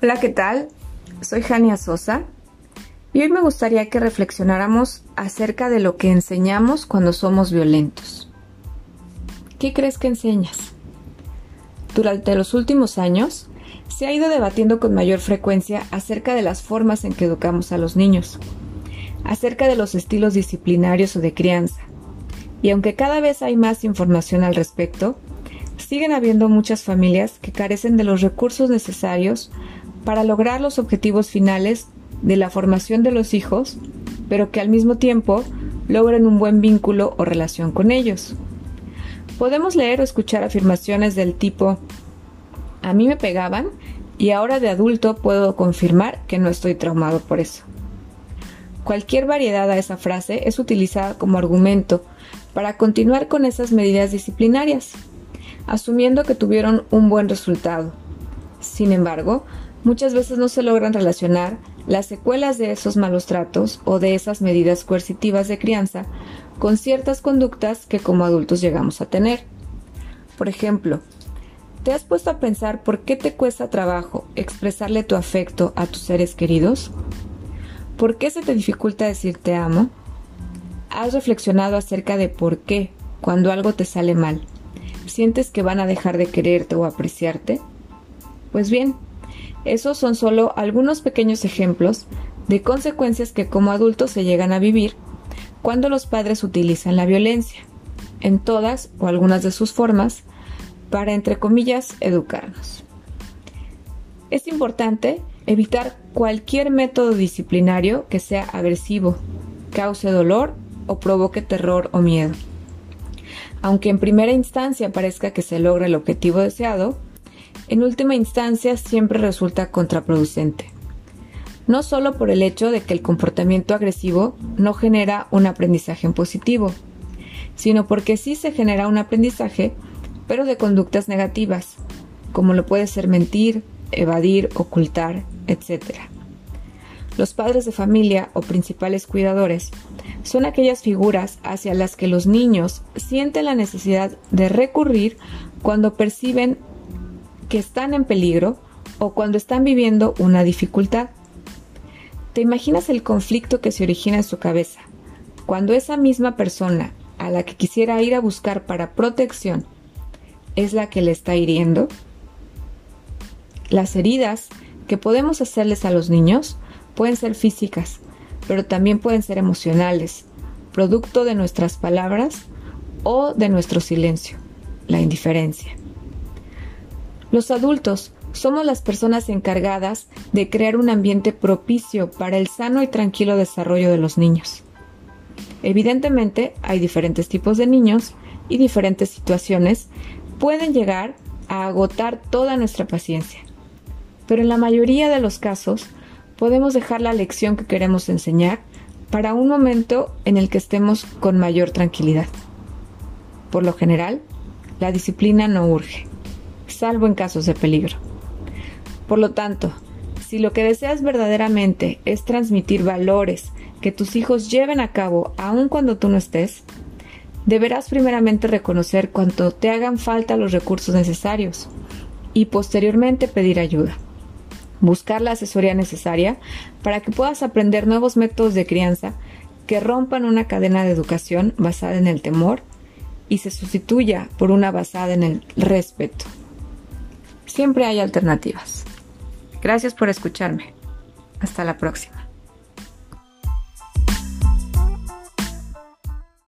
Hola, ¿qué tal? Soy Jania Sosa y hoy me gustaría que reflexionáramos acerca de lo que enseñamos cuando somos violentos. ¿Qué crees que enseñas? Durante los últimos años se ha ido debatiendo con mayor frecuencia acerca de las formas en que educamos a los niños, acerca de los estilos disciplinarios o de crianza. Y aunque cada vez hay más información al respecto, siguen habiendo muchas familias que carecen de los recursos necesarios para lograr los objetivos finales de la formación de los hijos, pero que al mismo tiempo logren un buen vínculo o relación con ellos. Podemos leer o escuchar afirmaciones del tipo a mí me pegaban y ahora de adulto puedo confirmar que no estoy traumado por eso. Cualquier variedad a esa frase es utilizada como argumento para continuar con esas medidas disciplinarias, asumiendo que tuvieron un buen resultado. Sin embargo, muchas veces no se logran relacionar las secuelas de esos malos tratos o de esas medidas coercitivas de crianza con ciertas conductas que como adultos llegamos a tener. Por ejemplo, ¿te has puesto a pensar por qué te cuesta trabajo expresarle tu afecto a tus seres queridos? ¿Por qué se te dificulta decir te amo? ¿Has reflexionado acerca de por qué, cuando algo te sale mal, sientes que van a dejar de quererte o apreciarte? Pues bien, esos son solo algunos pequeños ejemplos de consecuencias que como adultos se llegan a vivir cuando los padres utilizan la violencia, en todas o algunas de sus formas, para, entre comillas, educarnos. Es importante evitar cualquier método disciplinario que sea agresivo, cause dolor o provoque terror o miedo. Aunque en primera instancia parezca que se logra el objetivo deseado, en última instancia siempre resulta contraproducente. No solo por el hecho de que el comportamiento agresivo no genera un aprendizaje en positivo, sino porque sí se genera un aprendizaje, pero de conductas negativas, como lo puede ser mentir, evadir, ocultar, etc. Los padres de familia o principales cuidadores son aquellas figuras hacia las que los niños sienten la necesidad de recurrir cuando perciben que están en peligro o cuando están viviendo una dificultad. ¿Te imaginas el conflicto que se origina en su cabeza cuando esa misma persona a la que quisiera ir a buscar para protección es la que le está hiriendo? Las heridas que podemos hacerles a los niños pueden ser físicas, pero también pueden ser emocionales, producto de nuestras palabras o de nuestro silencio, la indiferencia. Los adultos somos las personas encargadas de crear un ambiente propicio para el sano y tranquilo desarrollo de los niños. Evidentemente, hay diferentes tipos de niños y diferentes situaciones pueden llegar a agotar toda nuestra paciencia. Pero en la mayoría de los casos, podemos dejar la lección que queremos enseñar para un momento en el que estemos con mayor tranquilidad. Por lo general, la disciplina no urge salvo en casos de peligro. Por lo tanto, si lo que deseas verdaderamente es transmitir valores que tus hijos lleven a cabo aun cuando tú no estés, deberás primeramente reconocer cuánto te hagan falta los recursos necesarios y posteriormente pedir ayuda. Buscar la asesoría necesaria para que puedas aprender nuevos métodos de crianza que rompan una cadena de educación basada en el temor y se sustituya por una basada en el respeto. Siempre hay alternativas. Gracias por escucharme. Hasta la próxima.